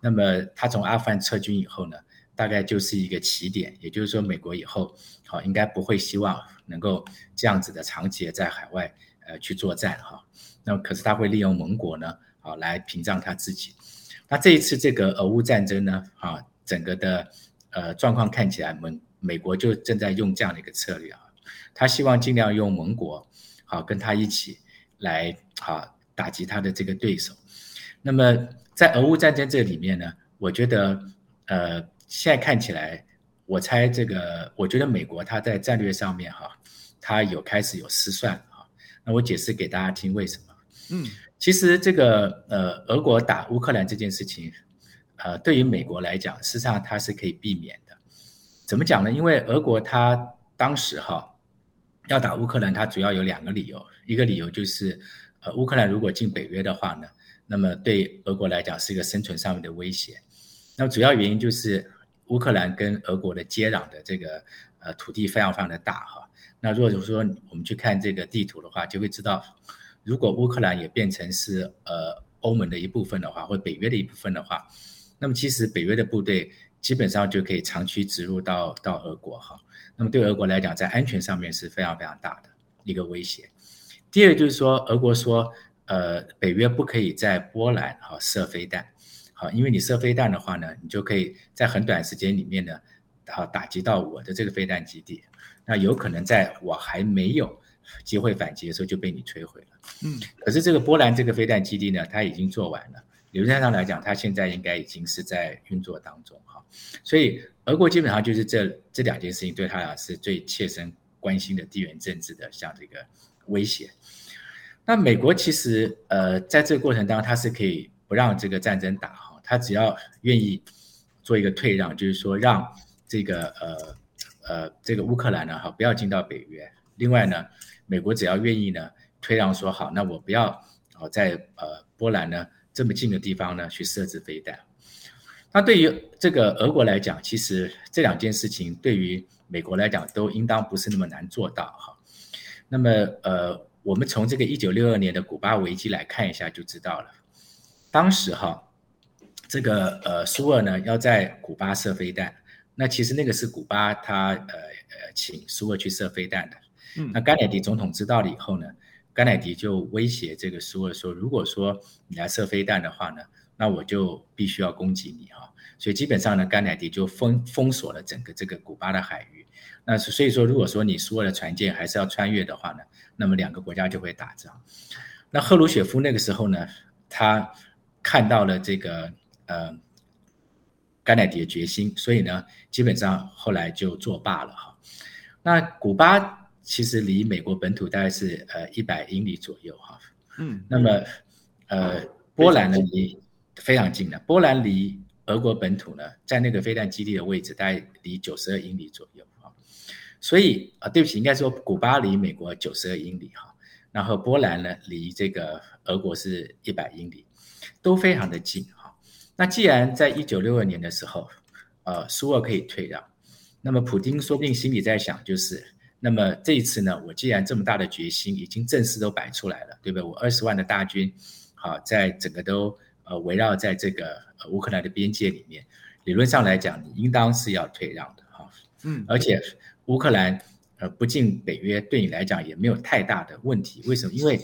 Speaker 2: 那么他从阿富汗撤军以后呢，大概就是一个起点，也就是说，美国以后好应该不会希望能够这样子的长期在海外呃去作战哈。那么可是他会利用盟国呢，好来屏障他自己。那这一次这个俄乌战争呢，啊，整个的呃状况看起来，美美国就正在用这样的一个策略啊，他希望尽量用盟国。好，跟他一起来好打击他的这个对手。那么在俄乌战争这里面呢，我觉得呃，现在看起来，我猜这个，我觉得美国他在战略上面哈，他有开始有失算啊。那我解释给大家听为什么？嗯，其实这个呃，俄国打乌克兰这件事情，呃，对于美国来讲，事实上它是可以避免的。怎么讲呢？因为俄国它当时哈。要打乌克兰，它主要有两个理由。一个理由就是，呃，乌克兰如果进北约的话呢，那么对俄国来讲是一个生存上面的威胁。那么主要原因就是乌克兰跟俄国的接壤的这个呃土地非常非常的大哈。那如果说我们去看这个地图的话，就会知道，如果乌克兰也变成是呃欧盟的一部分的话，或北约的一部分的话，那么其实北约的部队基本上就可以长驱直入到到俄国哈。那么对俄国来讲，在安全上面是非常非常大的一个威胁。第二就是说，俄国说，呃，北约不可以在波兰哈射飞弹，好，因为你射飞弹的话呢，你就可以在很短时间里面呢，好打击到我的这个飞弹基地，那有可能在我还没有机会反击的时候就被你摧毁了。嗯，可是这个波兰这个飞弹基地呢，它已经做完了，理论上来讲，它现在应该已经是在运作当中哈，所以。俄国基本上就是这这两件事情对他俩是最切身关心的地缘政治的像这个威胁。那美国其实呃在这个过程当中，它是可以不让这个战争打哈，他只要愿意做一个退让，就是说让这个呃呃这个乌克兰呢哈不要进到北约。另外呢，美国只要愿意呢退让说好，那我不要哦在呃波兰呢这么近的地方呢去设置飞弹。那对于这个俄国来讲，其实这两件事情对于美国来讲都应当不是那么难做到哈。那么呃，我们从这个一九六二年的古巴危机来看一下就知道了。当时哈，这个呃苏俄呢要在古巴射飞弹，那其实那个是古巴他呃呃请苏俄去射飞弹的。那甘乃迪总统知道了以后呢，甘乃迪就威胁这个苏俄说，如果说你来射飞弹的话呢，那我就必须要攻击你哈，所以基本上呢，甘乃迪就封封锁了整个这个古巴的海域。那所以说，如果说你所有的船舰还是要穿越的话呢，那么两个国家就会打仗。那赫鲁雪夫那个时候呢，他看到了这个呃甘乃迪的决心，所以呢，基本上后来就作罢了哈。那古巴其实离美国本土大概是呃一百英里左右哈。嗯，那么呃波兰呢离非常近的，波兰离俄国本土呢，在那个飞弹基地的位置大概离九十二英里左右哈。所以啊，对不起，应该说古巴离美国九十二英里哈。然后波兰呢，离这个俄国是一百英里，都非常的近哈。那既然在一九六二年的时候，呃，苏俄可以退让，那么普京说不定心里在想，就是那么这一次呢，我既然这么大的决心已经正式都摆出来了，对不对？我二十万的大军，好，在整个都呃围绕在这个呃乌克兰的边界里面，理论上来讲，你应当是要退让的哈。嗯，而且乌克兰。呃，不进北约对你来讲也没有太大的问题。为什么？因为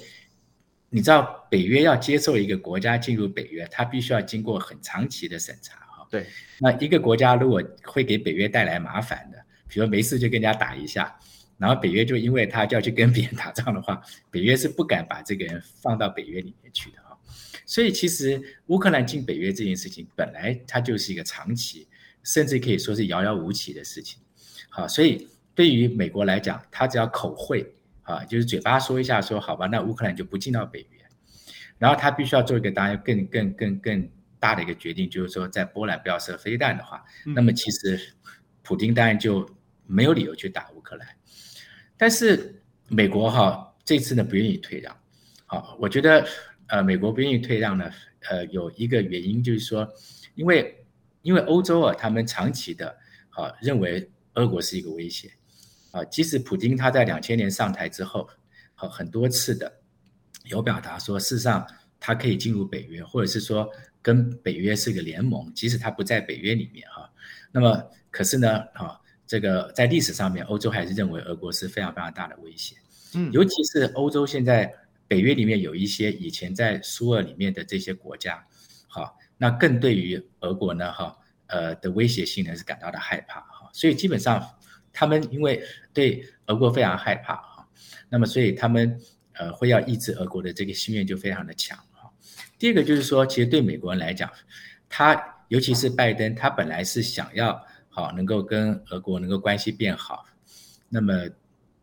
Speaker 2: 你知道，北约要接受一个国家进入北约，它必须要经过很长期的审查哈。
Speaker 1: 对，
Speaker 2: 那一个国家如果会给北约带来麻烦的，比如没事就跟人家打一下，然后北约就因为他就要去跟别人打仗的话，北约是不敢把这个人放到北约里面去的啊。所以其实乌克兰进北约这件事情本来它就是一个长期，甚至可以说是遥遥无期的事情。好，所以。对于美国来讲，他只要口惠啊，就是嘴巴说一下说好吧，那乌克兰就不进到北约，然后他必须要做一个当然更更更更大的一个决定，就是说在波兰不要射飞弹的话，嗯、那么其实普京当然就没有理由去打乌克兰。但是美国哈这次呢不愿意退让，好，我觉得呃美国不愿意退让呢，呃有一个原因就是说，因为因为欧洲啊他们长期的啊认为俄国是一个威胁。啊，即使普京他在两千年上台之后，好很多次的有表达说，事实上他可以进入北约，或者是说跟北约是一个联盟，即使他不在北约里面哈。那么可是呢，啊，这个在历史上面，欧洲还是认为俄国是非常非常大的威胁。嗯，尤其是欧洲现在北约里面有一些以前在苏俄里面的这些国家，好，那更对于俄国呢，哈，呃的威胁性呢是感到的害怕哈，所以基本上。他们因为对俄国非常害怕哈，那么所以他们呃会要抑制俄国的这个心愿就非常的强哈。第二个就是说，其实对美国人来讲，他尤其是拜登，他本来是想要好能够跟俄国能够关系变好，那么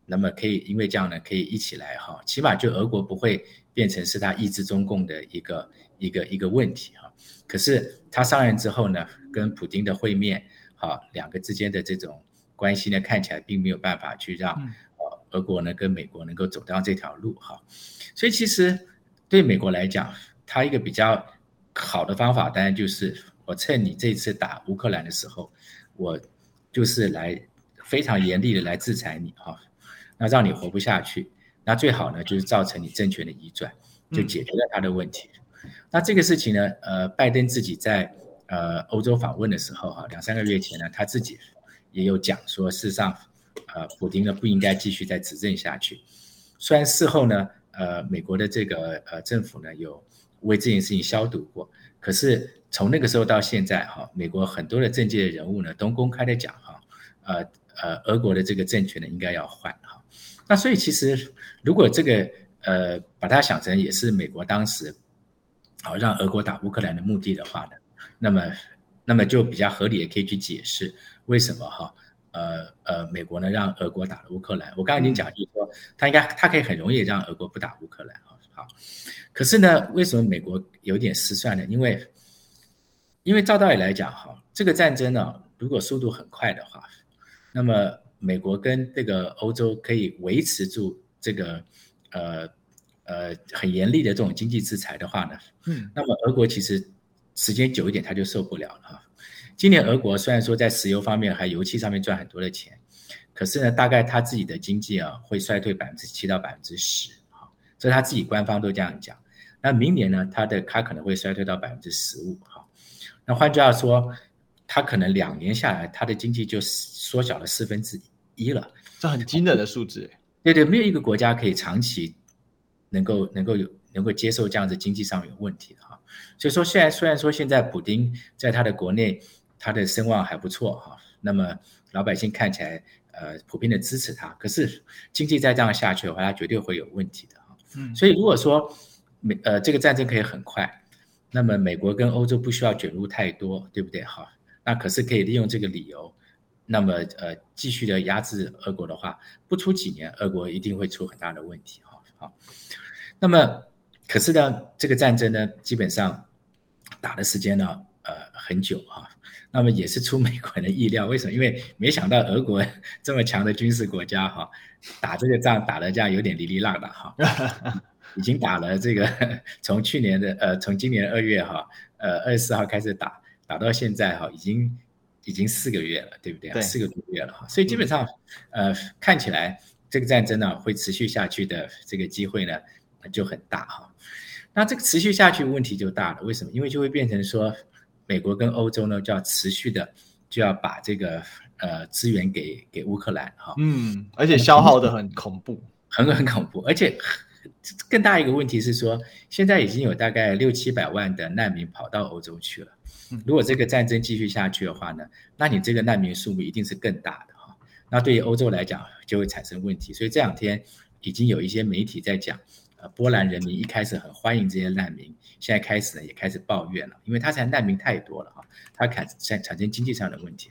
Speaker 2: 那么可以因为这样呢可以一起来哈，起码就俄国不会变成是他抑制中共的一个一个一个问题哈。可是他上任之后呢，跟普京的会面好两个之间的这种。关系呢，看起来并没有办法去让呃俄国呢跟美国能够走到这条路哈，所以其实对美国来讲，他一个比较好的方法，当然就是我趁你这次打乌克兰的时候，我就是来非常严厉的来制裁你哈，那让你活不下去，那最好呢就是造成你政权的移转，就解决了他的问题。那这个事情呢，呃，拜登自己在呃欧洲访问的时候哈，两三个月前呢，他自己。也有讲说，事实上，呃，普京呢不应该继续再执政下去。虽然事后呢，呃，美国的这个呃政府呢有为这件事情消毒过，可是从那个时候到现在哈，美国很多的政界的人物呢都公开的讲哈，呃呃，俄国的这个政权呢应该要换哈。那所以其实如果这个呃把它想成也是美国当时好让俄国打乌克兰的目的的话呢，那么那么就比较合理的可以去解释。为什么哈？呃呃，美国呢让俄国打了乌克兰？我刚刚已经讲，就是说他应该他可以很容易让俄国不打乌克兰。好，可是呢，为什么美国有点失算呢？因为因为照道理来讲哈，这个战争呢，如果速度很快的话，那么美国跟这个欧洲可以维持住这个呃呃很严厉的这种经济制裁的话呢，嗯，那么俄国其实时间久一点他就受不了了哈。今年俄国虽然说在石油方面还油气上面赚很多的钱，可是呢，大概他自己的经济啊会衰退百分之七到百分之十，哈，所以他自己官方都这样讲。那明年呢，他的他可能会衰退到百分之十五，哈。那换句话说，他可能两年下来，他的经济就缩小了四分之一了。
Speaker 1: 这很惊人的数字。
Speaker 2: 对对，没有一个国家可以长期能够能够有能够接受这样子经济上有问题的哈。所以说，现在虽然说现在普丁在他的国内。他的声望还不错哈，那么老百姓看起来呃普遍的支持他，可是经济再这样下去的话，他绝对会有问题的哈。嗯，所以如果说美呃这个战争可以很快，那么美国跟欧洲不需要卷入太多，对不对？哈，那可是可以利用这个理由，那么呃继续的压制俄国的话，不出几年，俄国一定会出很大的问题。哈，好，那么可是呢，这个战争呢，基本上打的时间呢，呃，很久哈。那么也是出美国人的意料，为什么？因为没想到俄国这么强的军事国家哈，打这个仗打的这样有点哩哩浪的哈，(laughs) 已经打了这个 (laughs) 从去年的呃从今年二月哈呃二十四号开始打打到现在哈，已经已经四个月了，对不对？
Speaker 1: 对，
Speaker 2: 四个多月了哈，所以基本上呃看起来这个战争呢会持续下去的这个机会呢就很大哈。那这个持续下去问题就大了，为什么？因为就会变成说。美国跟欧洲呢，就要持续的就要把这个呃资源给给乌克兰哈，
Speaker 1: 嗯，而且消耗的很恐怖，
Speaker 2: 很很恐怖，而且更大一个问题是说，现在已经有大概六七百万的难民跑到欧洲去了，如果这个战争继续下去的话呢，那你这个难民数目一定是更大的哈，那对于欧洲来讲就会产生问题，所以这两天已经有一些媒体在讲。呃，波兰人民一开始很欢迎这些难民，现在开始呢也开始抱怨了，因为他现在难民太多了哈，他产产产生经济上的问题。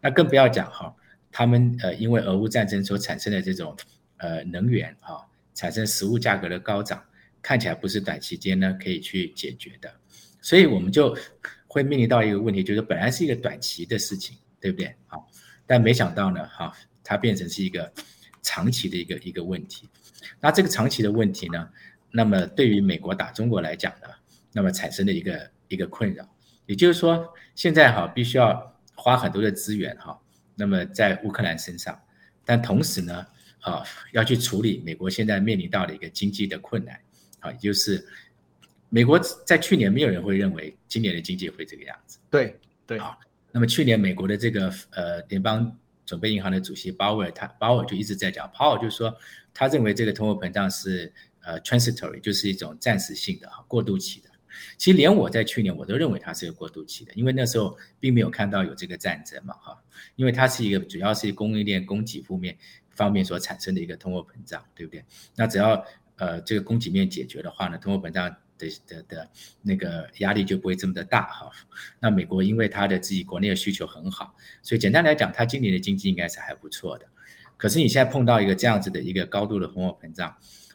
Speaker 2: 那更不要讲哈，他们呃因为俄乌战争所产生的这种呃能源哈，产生食物价格的高涨，看起来不是短期间呢可以去解决的，所以我们就会面临到一个问题，就是本来是一个短期的事情，对不对？好，但没想到呢哈，它变成是一个长期的一个一个问题。那这个长期的问题呢，那么对于美国打中国来讲呢，那么产生的一个一个困扰，也就是说，现在哈必须要花很多的资源哈，那么在乌克兰身上，但同时呢，啊要去处理美国现在面临到的一个经济的困难，啊，也就是美国在去年没有人会认为今年的经济会这个样子，
Speaker 1: 对对，
Speaker 2: 啊，那么去年美国的这个呃联邦准备银行的主席鲍威尔，他鲍威尔就一直在讲，鲍威尔就是说。他认为这个通货膨胀是呃 transitory，就是一种暂时性的哈过渡期的。其实连我在去年我都认为它是个过渡期的，因为那时候并没有看到有这个战争嘛哈，因为它是一个主要是供应链供给负面方面所产生的一个通货膨胀，对不对？那只要呃这个供给面解决的话呢，通货膨胀的的的那个压力就不会这么的大哈。那美国因为它的自己国内的需求很好，所以简单来讲，它今年的经济应该是还不错的。可是你现在碰到一个这样子的一个高度的通货膨胀，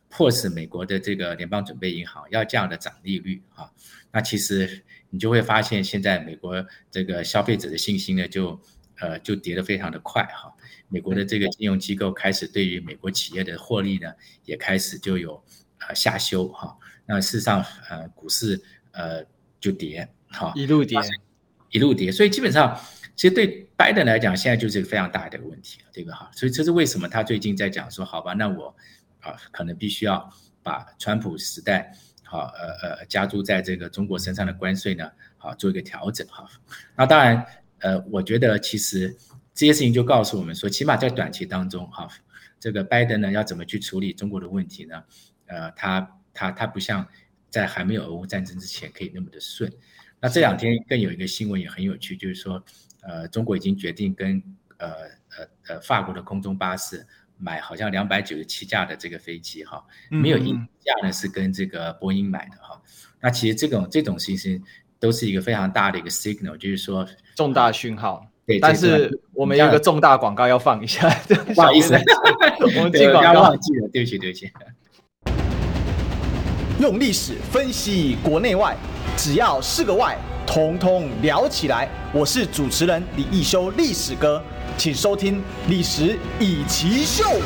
Speaker 2: 迫使美国的这个联邦准备银行要这样的涨利率啊，那其实你就会发现现在美国这个消费者的信心呢就呃就跌得非常的快哈，美国的这个金融机构开始对于美国企业的获利呢也开始就有呃下修哈，那事实上呃股市呃就跌哈，
Speaker 1: 一路跌
Speaker 2: 一路跌，所以基本上。其实对拜登来讲，现在就是一个非常大的一个问题了，对吧？哈，所以这是为什么他最近在讲说，好吧，那我啊，可能必须要把川普时代好呃呃加注在这个中国身上的关税呢，好做一个调整哈。那当然，呃，我觉得其实这些事情就告诉我们说，起码在短期当中哈，这个拜登呢要怎么去处理中国的问题呢？呃，他他他不像在还没有俄乌战争之前可以那么的顺。那这两天更有一个新闻也很有趣，就是说。呃，中国已经决定跟呃呃呃法国的空中巴士买好像两百九十七架的这个飞机哈，没有一架呢是跟这个波音买的哈。那其实这种这种信息都是一个非常大的一个 signal，就是说
Speaker 1: 重大讯号。对，但是我们有一个重大广告要放一下，
Speaker 2: 不好意思，(laughs) 我们进广告忘记了，对不起对不起。
Speaker 1: 用历史分析国内外，只要是个“外”。通通聊起来！我是主持人李一修，历史哥，请收听《历史易起 SHOW》。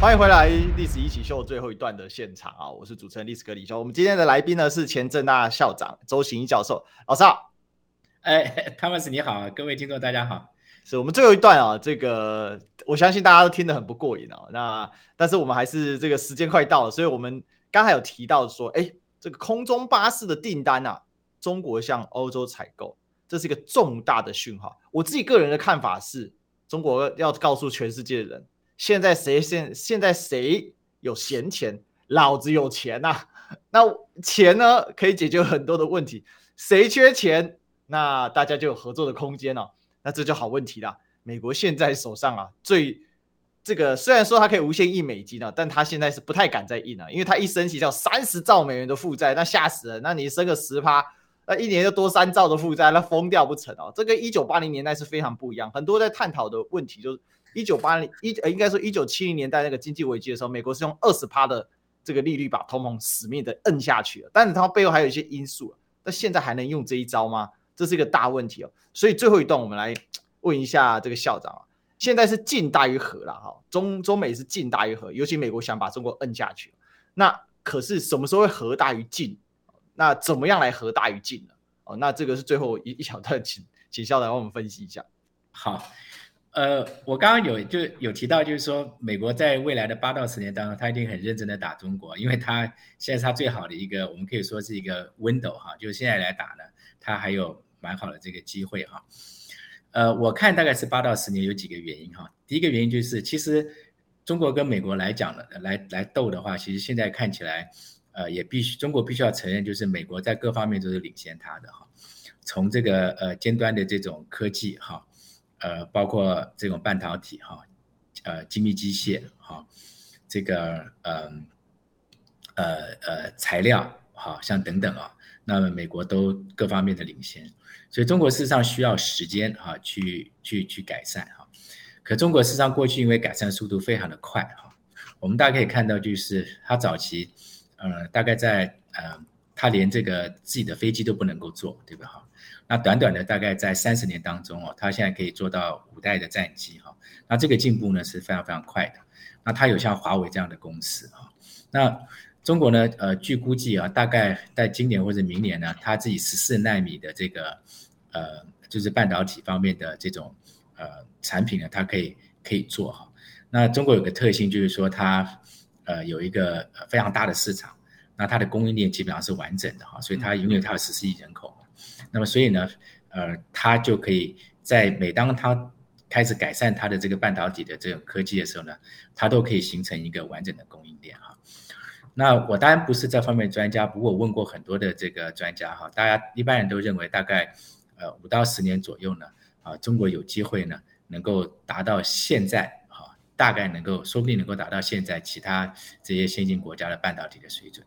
Speaker 1: 欢迎回来，《历史一起 SHOW》最后一段的现场啊！我是主持人历史哥李修。我们今天的来宾呢是前政大校长周行一教授，老师好。
Speaker 2: 哎，汤马斯你好，各位听众大家好。
Speaker 1: 是我们最后一段啊，这个我相信大家都听得很不过瘾啊。那但是我们还是这个时间快到了，所以我们刚才有提到说，哎，这个空中巴士的订单啊。中国向欧洲采购，这是一个重大的讯号。我自己个人的看法是，中国要告诉全世界的人，现在谁现现在谁有闲钱，老子有钱呐、啊。(laughs) 那钱呢，可以解决很多的问题。谁缺钱，那大家就有合作的空间了、那这就好问题了。美国现在手上啊，最这个虽然说它可以无限印美金啊，但它现在是不太敢再印了，因为它一升息叫三十兆美元的负债，那吓死人。那你升个十趴，那一年就多三兆的负债，那疯掉不成哦。这个一九八零年代是非常不一样，很多在探讨的问题就是一九八零一呃，应该说一九七零年代那个经济危机的时候，美国是用二十趴的这个利率把通膨死命的摁下去了，但是它背后还有一些因素，那现在还能用这一招吗？这是一个大问题哦。所以最后一段我们来问一下这个校长啊。现在是进大于和了哈，中中美是进大于和，尤其美国想把中国摁下去。那可是什么时候会和大于进？那怎么样来和大于进呢？哦，那这个是最后一一小段，请请校长帮我们分析一下。
Speaker 2: 好，呃，我刚刚有就有提到，就是说美国在未来的八到十年当中，他一定很认真的打中国，因为他现在是他最好的一个，我们可以说是一个 window 哈，就是现在来打呢，他还有蛮好的这个机会哈。呃，我看大概是八到十年，有几个原因哈。第一个原因就是，其实中国跟美国来讲的，来来斗的话，其实现在看起来，呃，也必须中国必须要承认，就是美国在各方面都是领先他的哈。从这个呃尖端的这种科技哈，呃，包括这种半导体哈，呃，精密机械哈，这个呃呃呃材料哈，像等等啊，那么美国都各方面的领先。所以中国事实上需要时间哈，去去去改善哈。可中国事实上过去因为改善速度非常的快哈，我们大家可以看到，就是它早期，呃，大概在呃，他连这个自己的飞机都不能够做，对吧哈？那短短的大概在三十年当中哦，他现在可以做到五代的战机哈。那这个进步呢是非常非常快的。那它有像华为这样的公司哈，那。中国呢，呃，据估计啊，大概在今年或者明年呢，它自己十四纳米的这个，呃，就是半导体方面的这种呃产品呢，它可以可以做哈。那中国有个特性，就是说它呃有一个非常大的市场，那它的供应链基本上是完整的哈，所以它拥有它的十四亿人口，那么所以呢，呃，它就可以在每当它开始改善它的这个半导体的这种科技的时候呢，它都可以形成一个完整的供应链哈。那我当然不是这方面专家，不过我问过很多的这个专家哈，大家一般人都认为大概呃五到十年左右呢，啊中国有机会呢能够达到现在哈，大概能够说不定能够达到现在其他这些先进国家的半导体的水准。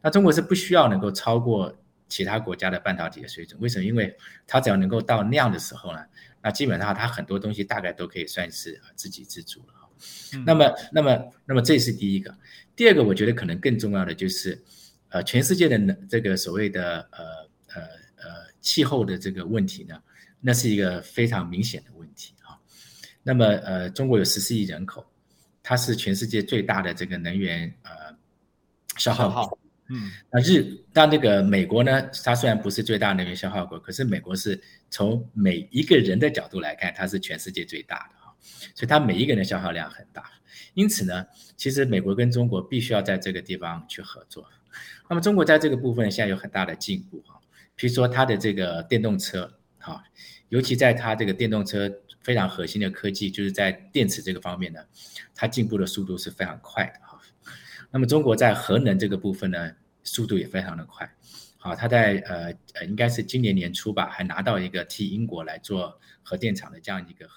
Speaker 2: 那中国是不需要能够超过其他国家的半导体的水准，为什么？因为它只要能够到那样的时候呢，那基本上它很多东西大概都可以算是自给自足了。那么，那么，那么这是第一个。第二个，我觉得可能更重要的就是，呃，全世界的这个所谓的呃呃呃气候的这个问题呢，那是一个非常明显的。那么，呃，中国有十四亿人口，它是全世界最大的这个能源呃消耗国。嗯，那日，那那个美国呢，它虽然不是最大能源消耗国，可是美国是从每一个人的角度来看，它是全世界最大的。所以它每一个人的消耗量很大，因此呢，其实美国跟中国必须要在这个地方去合作。那么中国在这个部分现在有很大的进步哈，比如说它的这个电动车哈，尤其在它这个电动车非常核心的科技，就是在电池这个方面呢，它进步的速度是非常快的哈。那么中国在核能这个部分呢，速度也非常的快，好，它在呃呃应该是今年年初吧，还拿到一个替英国来做核电厂的这样一个。